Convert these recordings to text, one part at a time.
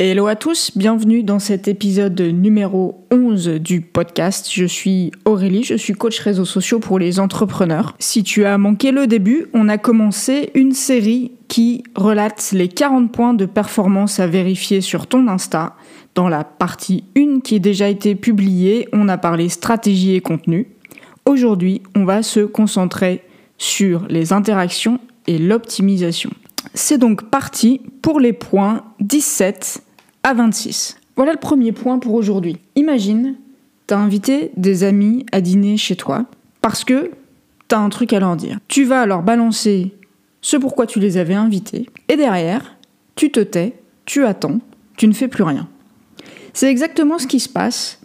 Hello à tous, bienvenue dans cet épisode numéro 11 du podcast. Je suis Aurélie, je suis coach réseaux sociaux pour les entrepreneurs. Si tu as manqué le début, on a commencé une série qui relate les 40 points de performance à vérifier sur ton Insta. Dans la partie 1 qui a déjà été publiée, on a parlé stratégie et contenu. Aujourd'hui, on va se concentrer sur les interactions et l'optimisation. C'est donc parti pour les points 17 à 26. Voilà le premier point pour aujourd'hui. Imagine, t'as invité des amis à dîner chez toi parce que t'as un truc à leur dire. Tu vas leur balancer ce pourquoi tu les avais invités et derrière, tu te tais, tu attends, tu ne fais plus rien. C'est exactement ce qui se passe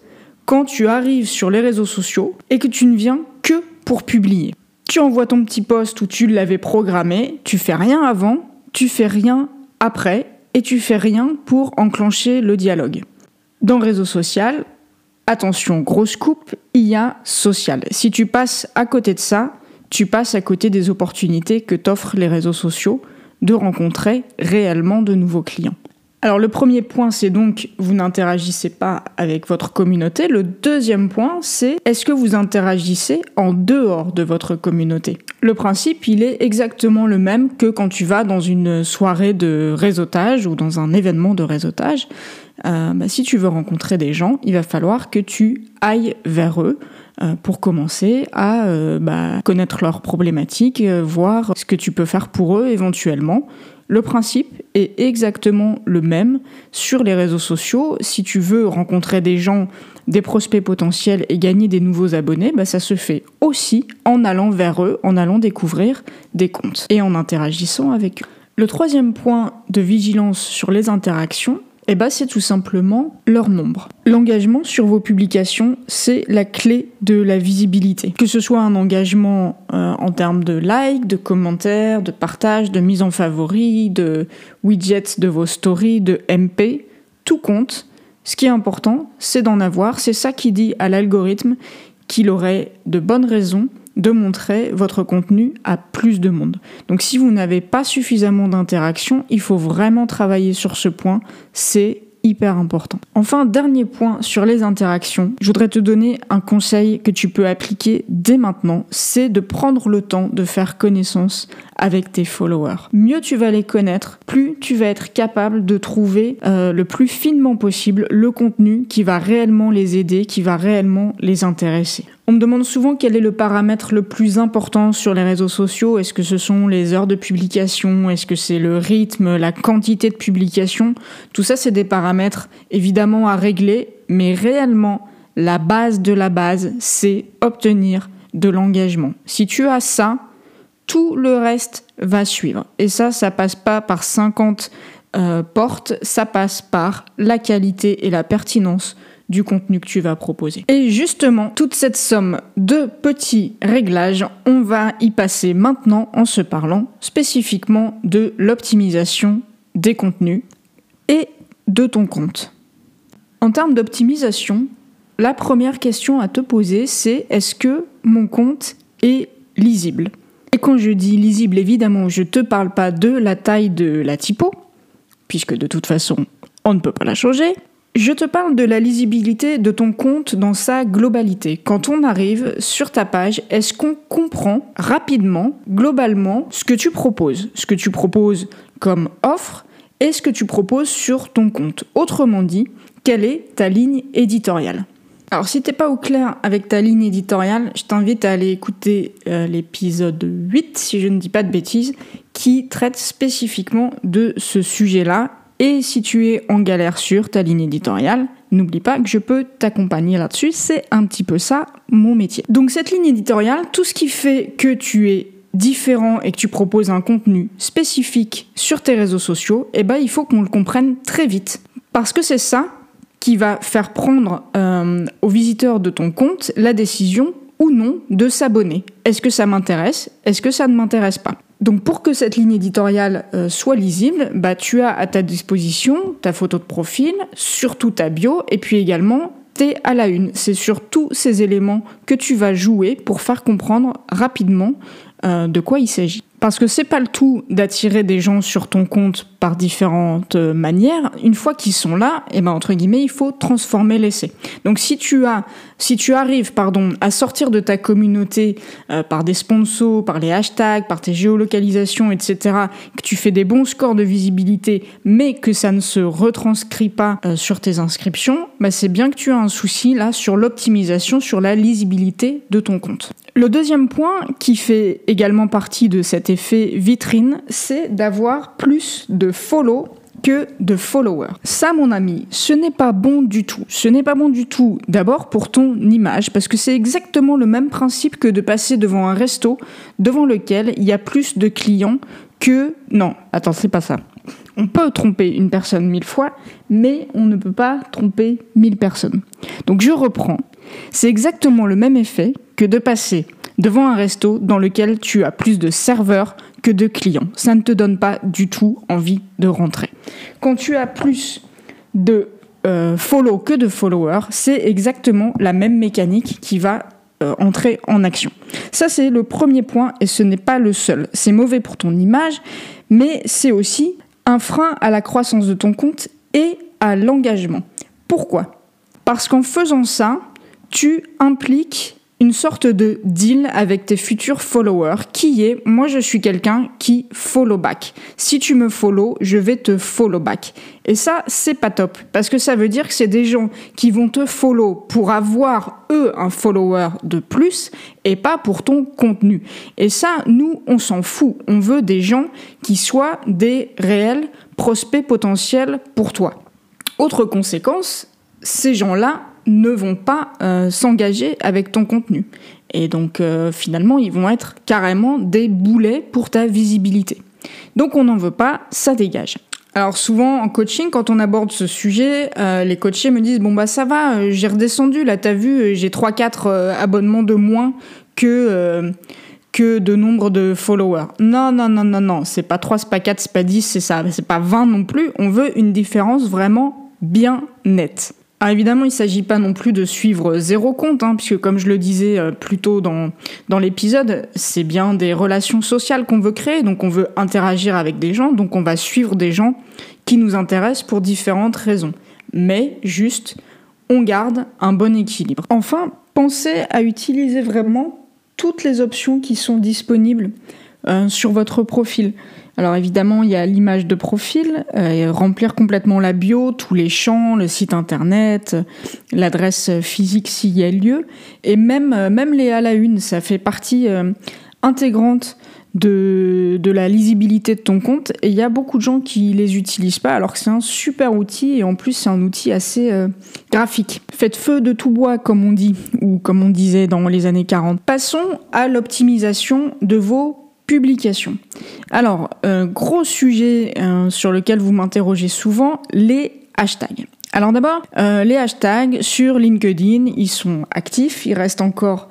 quand tu arrives sur les réseaux sociaux et que tu ne viens que pour publier. Tu envoies ton petit post où tu l'avais programmé, tu fais rien avant, tu fais rien après et tu fais rien pour enclencher le dialogue. Dans le réseau social, attention, grosse coupe, il y a social. Si tu passes à côté de ça, tu passes à côté des opportunités que t'offrent les réseaux sociaux de rencontrer réellement de nouveaux clients. Alors le premier point, c'est donc vous n'interagissez pas avec votre communauté. Le deuxième point, c'est est-ce que vous interagissez en dehors de votre communauté? Le principe, il est exactement le même que quand tu vas dans une soirée de réseautage ou dans un événement de réseautage. Euh, bah, si tu veux rencontrer des gens, il va falloir que tu ailles vers eux euh, pour commencer à euh, bah, connaître leurs problématiques, voir ce que tu peux faire pour eux éventuellement. Le principe est exactement le même sur les réseaux sociaux. Si tu veux rencontrer des gens, des prospects potentiels et gagner des nouveaux abonnés, bah ça se fait aussi en allant vers eux, en allant découvrir des comptes et en interagissant avec eux. Le troisième point de vigilance sur les interactions, eh ben, c'est tout simplement leur nombre. L'engagement sur vos publications, c'est la clé de la visibilité. Que ce soit un engagement euh, en termes de likes, de commentaires, de partage, de mise en favori, de widgets de vos stories, de MP, tout compte. Ce qui est important, c'est d'en avoir. C'est ça qui dit à l'algorithme qu'il aurait de bonnes raisons de montrer votre contenu à plus de monde. Donc si vous n'avez pas suffisamment d'interactions, il faut vraiment travailler sur ce point. C'est hyper important. Enfin, dernier point sur les interactions, je voudrais te donner un conseil que tu peux appliquer dès maintenant, c'est de prendre le temps de faire connaissance avec tes followers. Mieux tu vas les connaître, plus tu vas être capable de trouver euh, le plus finement possible le contenu qui va réellement les aider, qui va réellement les intéresser. On me demande souvent quel est le paramètre le plus important sur les réseaux sociaux. Est-ce que ce sont les heures de publication? Est-ce que c'est le rythme, la quantité de publication? Tout ça, c'est des paramètres évidemment à régler, mais réellement, la base de la base, c'est obtenir de l'engagement. Si tu as ça, tout le reste va suivre. Et ça, ça passe pas par 50 euh, portes, ça passe par la qualité et la pertinence du contenu que tu vas proposer. Et justement, toute cette somme de petits réglages, on va y passer maintenant en se parlant spécifiquement de l'optimisation des contenus et de ton compte. En termes d'optimisation, la première question à te poser, c'est est-ce que mon compte est lisible? Et quand je dis lisible, évidemment, je ne te parle pas de la taille de la typo, puisque de toute façon, on ne peut pas la changer, je te parle de la lisibilité de ton compte dans sa globalité. Quand on arrive sur ta page, est-ce qu'on comprend rapidement, globalement, ce que tu proposes? Ce que tu proposes comme offre et ce que tu proposes sur ton compte. Autrement dit, quelle est ta ligne éditoriale? Alors si t'es pas au clair avec ta ligne éditoriale, je t'invite à aller écouter euh, l'épisode 8, si je ne dis pas de bêtises, qui traite spécifiquement de ce sujet-là et si tu es en galère sur ta ligne éditoriale, n'oublie pas que je peux t'accompagner là-dessus. C'est un petit peu ça mon métier. Donc cette ligne éditoriale, tout ce qui fait que tu es différent et que tu proposes un contenu spécifique sur tes réseaux sociaux, eh ben, il faut qu'on le comprenne très vite. Parce que c'est ça qui va faire prendre euh, aux visiteurs de ton compte la décision ou non de s'abonner. Est-ce que ça m'intéresse? Est-ce que ça ne m'intéresse pas? Donc pour que cette ligne éditoriale euh, soit lisible, bah, tu as à ta disposition ta photo de profil, surtout ta bio, et puis également t'es à la une. C'est sur tous ces éléments que tu vas jouer pour faire comprendre rapidement euh, de quoi il s'agit. Parce que c'est pas le tout d'attirer des gens sur ton compte par différentes euh, manières. Une fois qu'ils sont là, et eh ben entre guillemets, il faut transformer l'essai. Donc si tu as, si tu arrives, pardon, à sortir de ta communauté euh, par des sponsors, par les hashtags, par tes géolocalisations, etc., que tu fais des bons scores de visibilité, mais que ça ne se retranscrit pas euh, sur tes inscriptions, bah c'est bien que tu as un souci là sur l'optimisation, sur la lisibilité de ton compte. Le deuxième point qui fait également partie de effet vitrine, c'est d'avoir plus de follow que de followers. Ça, mon ami, ce n'est pas bon du tout. Ce n'est pas bon du tout, d'abord pour ton image, parce que c'est exactement le même principe que de passer devant un resto devant lequel il y a plus de clients que... Non, attends, c'est pas ça. On peut tromper une personne mille fois, mais on ne peut pas tromper mille personnes. Donc je reprends. C'est exactement le même effet que de passer devant un resto dans lequel tu as plus de serveurs que de clients. Ça ne te donne pas du tout envie de rentrer. Quand tu as plus de euh, follow que de followers, c'est exactement la même mécanique qui va euh, entrer en action. Ça, c'est le premier point et ce n'est pas le seul. C'est mauvais pour ton image, mais c'est aussi un frein à la croissance de ton compte et à l'engagement. Pourquoi? Parce qu'en faisant ça, tu impliques une sorte de deal avec tes futurs followers qui est moi je suis quelqu'un qui follow back. Si tu me follow, je vais te follow back. Et ça c'est pas top parce que ça veut dire que c'est des gens qui vont te follow pour avoir eux un follower de plus et pas pour ton contenu. Et ça nous on s'en fout. On veut des gens qui soient des réels prospects potentiels pour toi. Autre conséquence, ces gens-là ne vont pas euh, s'engager avec ton contenu. Et donc euh, finalement, ils vont être carrément des boulets pour ta visibilité. Donc on n'en veut pas, ça dégage. Alors souvent en coaching, quand on aborde ce sujet, euh, les coachés me disent bon bah ça va, j'ai redescendu, là t'as vu, j'ai 3-4 abonnements de moins que que de nombre de followers. Non, non, non, non, non, c'est pas 3, c'est pas 4, c'est pas 10, c'est ça, c'est pas 20 non plus. On veut une différence vraiment bien nette. Ah, évidemment, il ne s'agit pas non plus de suivre zéro compte, hein, puisque comme je le disais euh, plus tôt dans, dans l'épisode, c'est bien des relations sociales qu'on veut créer, donc on veut interagir avec des gens, donc on va suivre des gens qui nous intéressent pour différentes raisons. Mais juste, on garde un bon équilibre. Enfin, pensez à utiliser vraiment toutes les options qui sont disponibles sur votre profil. Alors évidemment, il y a l'image de profil, euh, remplir complètement la bio, tous les champs, le site internet, l'adresse physique s'il y a lieu, et même, euh, même les à la une, ça fait partie euh, intégrante de, de, la lisibilité de ton compte, et il y a beaucoup de gens qui les utilisent pas, alors que c'est un super outil, et en plus c'est un outil assez graphique. Faites feu de tout bois, comme on dit, ou comme on disait dans les années 40. Passons à l'optimisation de vos publication. Alors, euh, gros sujet euh, sur lequel vous m'interrogez souvent, les hashtags. Alors d'abord, euh, les hashtags sur LinkedIn, ils sont actifs, ils restent encore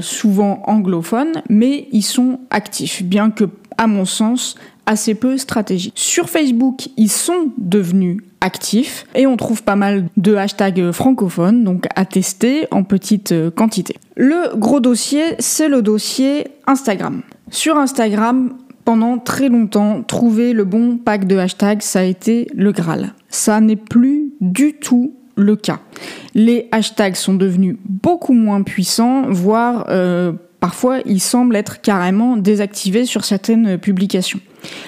souvent anglophones, mais ils sont actifs, bien que, à mon sens, assez peu stratégiques. Sur Facebook, ils sont devenus actifs et on trouve pas mal de hashtags francophones, donc à tester en petite quantité. Le gros dossier, c'est le dossier Instagram. Sur Instagram, pendant très longtemps, trouver le bon pack de hashtags, ça a été le Graal. Ça n'est plus du tout le cas. Les hashtags sont devenus beaucoup moins puissants, voire euh, parfois ils semblent être carrément désactivés sur certaines publications.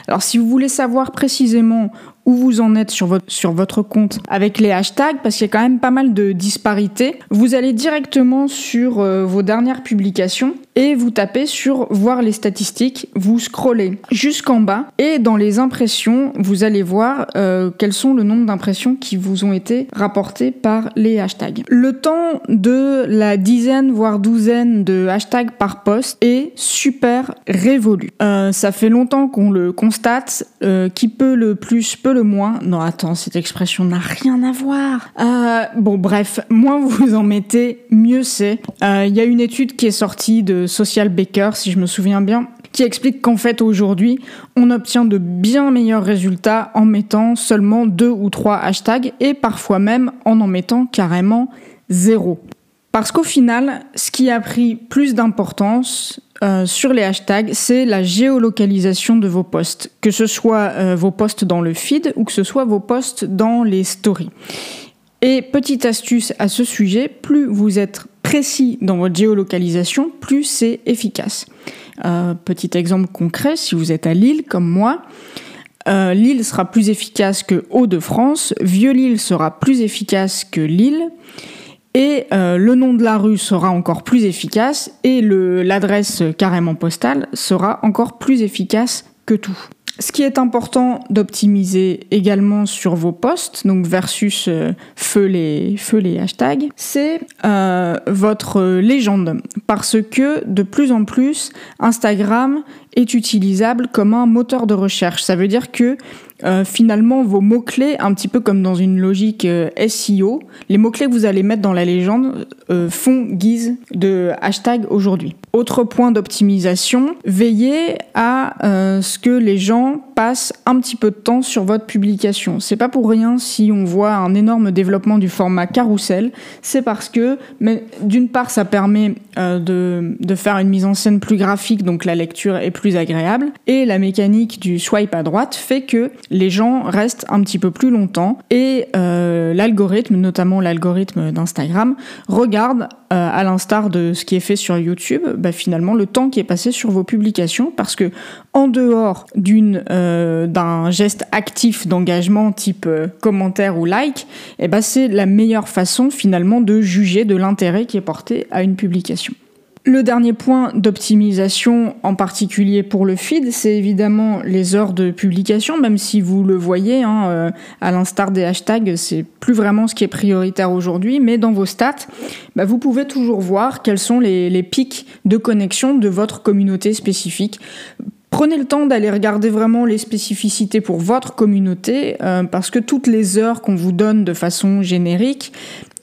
Alors si vous voulez savoir précisément où vous en êtes sur votre, compte avec les hashtags, parce qu'il y a quand même pas mal de disparités, vous allez directement sur euh, vos dernières publications et vous tapez sur voir les statistiques, vous scrollez jusqu'en bas et dans les impressions, vous allez voir euh, quels sont le nombre d'impressions qui vous ont été rapportées par les hashtags. Le temps de la dizaine voire douzaine de hashtags par post est super révolu. Euh, ça fait longtemps qu'on le constate, qui peut le plus peut le moins. Non, attends, cette expression n'a rien à voir. Euh, bon, bref, moins vous en mettez, mieux c'est. Il euh, y a une étude qui est sortie de Social Baker, si je me souviens bien, qui explique qu'en fait aujourd'hui, on obtient de bien meilleurs résultats en mettant seulement deux ou trois hashtags et parfois même en en mettant carrément zéro. Parce qu'au final, ce qui a pris plus d'importance euh, sur les hashtags, c'est la géolocalisation de vos posts, que ce soit euh, vos posts dans le feed ou que ce soit vos posts dans les stories. Et petite astuce à ce sujet, plus vous êtes précis dans votre géolocalisation, plus c'est efficace. Euh, petit exemple concret, si vous êtes à Lille comme moi, Lille sera plus efficace que Hauts-de-France, Vieux-Lille sera plus efficace que Lille, et euh, le nom de la rue sera encore plus efficace et l'adresse carrément postale sera encore plus efficace tout. Ce qui est important d'optimiser également sur vos posts, donc versus euh, feu, les, feu les hashtags, c'est euh, votre légende. Parce que de plus en plus, Instagram est utilisable comme un moteur de recherche. Ça veut dire que euh, finalement vos mots-clés, un petit peu comme dans une logique euh, SEO, les mots-clés que vous allez mettre dans la légende euh, font guise de hashtag aujourd'hui. Autre point d'optimisation, veillez à ce que les gens passent un petit peu de temps sur votre publication. C'est pas pour rien si on voit un énorme développement du format carrousel, c'est parce que d'une part ça permet de, de faire une mise en scène plus graphique, donc la lecture est plus agréable, et la mécanique du swipe à droite fait que les gens restent un petit peu plus longtemps et euh, l'algorithme, notamment l'algorithme d'Instagram, regarde, euh, à l'instar de ce qui est fait sur YouTube, bah, finalement le temps qui est passé sur vos publications parce que en dehors d'une euh, d'un geste actif d'engagement type commentaire ou like, eh ben, c'est la meilleure façon finalement de juger de l'intérêt qui est porté à une publication. Le dernier point d'optimisation, en particulier pour le feed, c'est évidemment les heures de publication, même si vous le voyez, hein, euh, à l'instar des hashtags, c'est plus vraiment ce qui est prioritaire aujourd'hui, mais dans vos stats, bah, vous pouvez toujours voir quels sont les, pics de connexion de votre communauté spécifique. Prenez le temps d'aller regarder vraiment les spécificités pour votre communauté, euh, parce que toutes les heures qu'on vous donne de façon générique,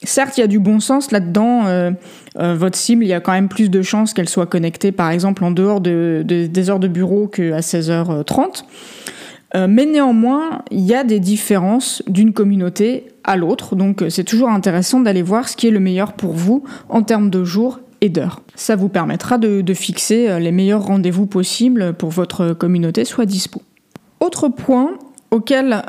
certes, il y a du bon sens là-dedans. Euh, euh, votre cible, il y a quand même plus de chances qu'elle soit connectée, par exemple, en dehors de, des heures de bureau qu'à 16h30. Euh, mais néanmoins, il y a des différences d'une communauté à l'autre. Donc, c'est toujours intéressant d'aller voir ce qui est le meilleur pour vous en termes de jours et d'heures. Ça vous permettra de, de fixer les meilleurs rendez-vous possibles pour votre communauté soit dispo. Autre point auquel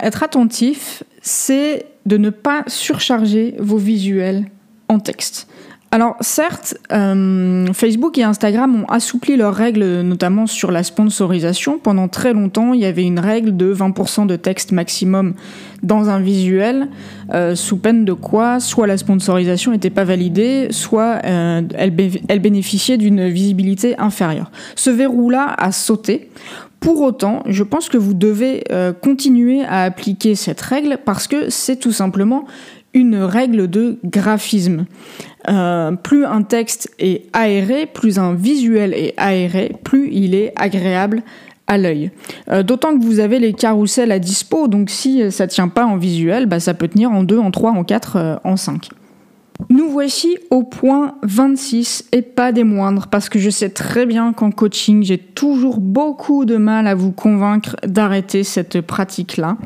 être attentif, c'est de ne pas surcharger vos visuels en texte. Alors certes, euh, Facebook et Instagram ont assoupli leurs règles, notamment sur la sponsorisation. Pendant très longtemps, il y avait une règle de 20% de texte maximum dans un visuel, euh, sous peine de quoi soit la sponsorisation n'était pas validée, soit euh, elle, elle bénéficiait d'une visibilité inférieure. Ce verrou-là a sauté. Pour autant, je pense que vous devez euh, continuer à appliquer cette règle parce que c'est tout simplement une règle de graphisme. Euh, plus un texte est aéré, plus un visuel est aéré, plus il est agréable à l'œil. Euh, d'autant que vous avez les carousels à dispo, donc si ça tient pas en visuel, bah, ça peut tenir en 2, en 3, en 4, en 5. Nous voici au point 26 et pas des moindres parce que je sais très bien qu'en coaching, j'ai toujours beaucoup de mal à vous convaincre d'arrêter cette pratique-là.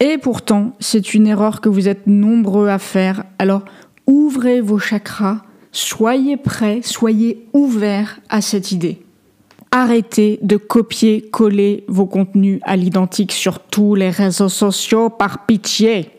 Et pourtant, c'est une erreur que vous êtes nombreux à faire. Alors, ouvrez vos chakras, soyez prêts, soyez ouverts à cette idée. Arrêtez de copier-coller vos contenus à l'identique sur tous les réseaux sociaux par pitié.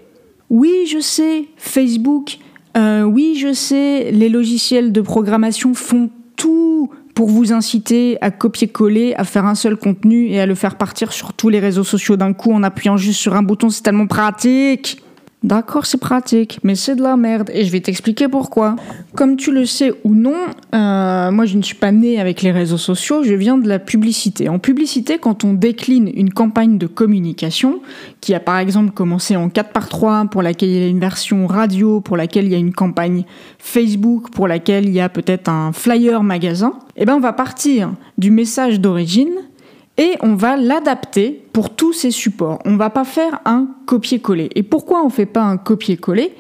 Oui, je sais, Facebook, euh, oui, je sais, les logiciels de programmation font tout pour vous inciter à copier-coller, à faire un seul contenu et à le faire partir sur tous les réseaux sociaux d'un coup en appuyant juste sur un bouton. C'est tellement pratique. D'accord, c'est pratique, mais c'est de la merde et je vais t'expliquer pourquoi. Comme tu le sais ou non, euh, moi je ne suis pas née avec les réseaux sociaux, je viens de la publicité. En publicité, quand on décline une campagne de communication, qui a par exemple commencé en 4 par 3, pour laquelle il y a une version radio, pour laquelle il y a une campagne Facebook, pour laquelle il y a peut-être un flyer magasin, eh ben on va partir du message d'origine et on va l'adapter pour tous ces supports. On va pas faire un copier-coller. Et pourquoi on fait pas un copier-coller?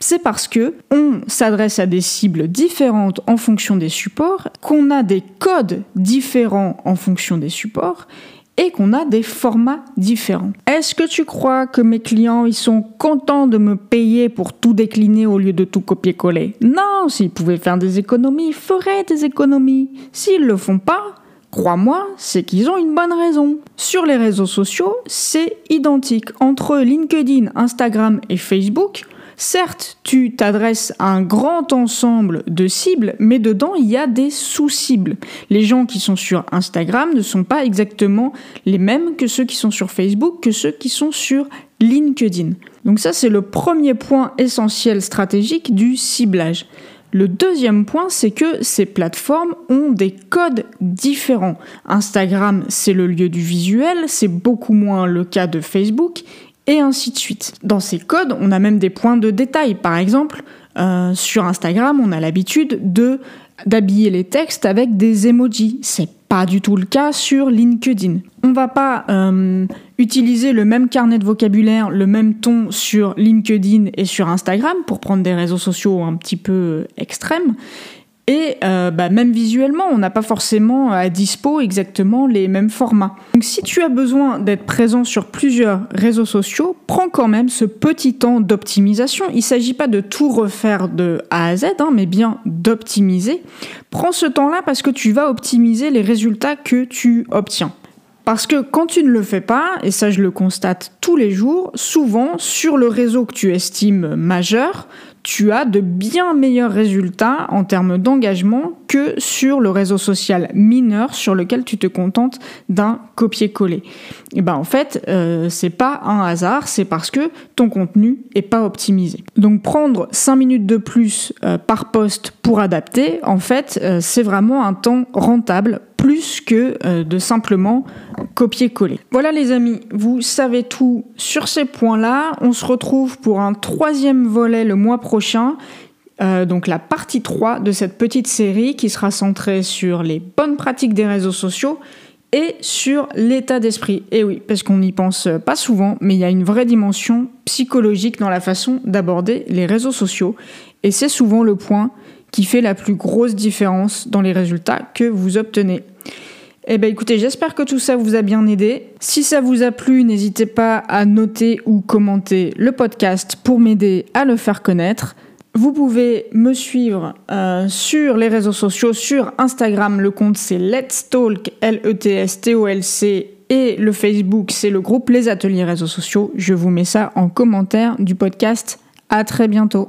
C'est parce que on s'adresse à des cibles différentes en fonction des supports, qu'on a des codes différents en fonction des supports et qu'on a des formats différents. Est-ce que tu crois que mes clients ils sont contents de me payer pour tout décliner au lieu de tout copier-coller? Non, s'ils pouvaient faire des économies, ils feraient des économies. S'ils le font pas, Crois-moi, c'est qu'ils ont une bonne raison. Sur les réseaux sociaux, c'est identique. Entre LinkedIn, Instagram et Facebook, Certes, tu t'adresses à un grand ensemble de cibles, mais dedans, il y a des sous-cibles. Les gens qui sont sur Instagram ne sont pas exactement les mêmes que ceux qui sont sur Facebook, que ceux qui sont sur LinkedIn. Donc ça, c'est le premier point essentiel stratégique du ciblage. Le deuxième point, c'est que ces plateformes ont des codes différents. Instagram, c'est le lieu du visuel, c'est beaucoup moins le cas de Facebook, et ainsi de suite. Dans ces codes, on a même des points de détail. Par exemple, euh, sur Instagram, on a l'habitude de d'habiller les textes avec des emojis. Pas du tout le cas sur LinkedIn. On va pas euh, utiliser le même carnet de vocabulaire, le même ton sur LinkedIn et sur Instagram pour prendre des réseaux sociaux un petit peu extrêmes. Et euh, bah, même visuellement, on n'a pas forcément à dispo exactement les mêmes formats. Donc si tu as besoin d'être présent sur plusieurs réseaux sociaux, prends quand même ce petit temps d'optimisation. Il ne s'agit pas de tout refaire de A à Z, hein, mais bien d'optimiser. Prends ce temps-là parce que tu vas optimiser les résultats que tu obtiens. Parce que quand tu ne le fais pas, et ça je le constate tous les jours, souvent sur le réseau que tu estimes majeur, tu as de bien meilleurs résultats en termes d'engagement que sur le réseau social mineur sur lequel tu te contentes d'un copier-coller. Et ben en fait, euh, c'est pas un hasard, c'est parce que ton contenu est pas optimisé. Donc prendre 5 minutes de plus euh, par poste pour adapter, en fait, euh, c'est vraiment un temps rentable plus que euh, de simplement copier-coller. Voilà les amis, vous savez tout sur ces points-là. On se retrouve pour un troisième volet le mois prochain. Euh, donc la partie 3 de cette petite série qui sera centrée sur les bonnes pratiques des réseaux sociaux et sur l'état d'esprit. Et oui, parce qu'on n'y pense pas souvent, mais il y a une vraie dimension psychologique dans la façon d'aborder les réseaux sociaux. Et c'est souvent le point qui fait la plus grosse différence dans les résultats que vous obtenez. Eh bien écoutez, j'espère que tout ça vous a bien aidé. Si ça vous a plu, n'hésitez pas à noter ou commenter le podcast pour m'aider à le faire connaître. Vous pouvez me suivre euh, sur les réseaux sociaux, sur Instagram, le compte c'est Let's Talk, L-E-T-S-T-O-L-C, et le Facebook c'est le groupe Les Ateliers Réseaux Sociaux. Je vous mets ça en commentaire du podcast. À très bientôt.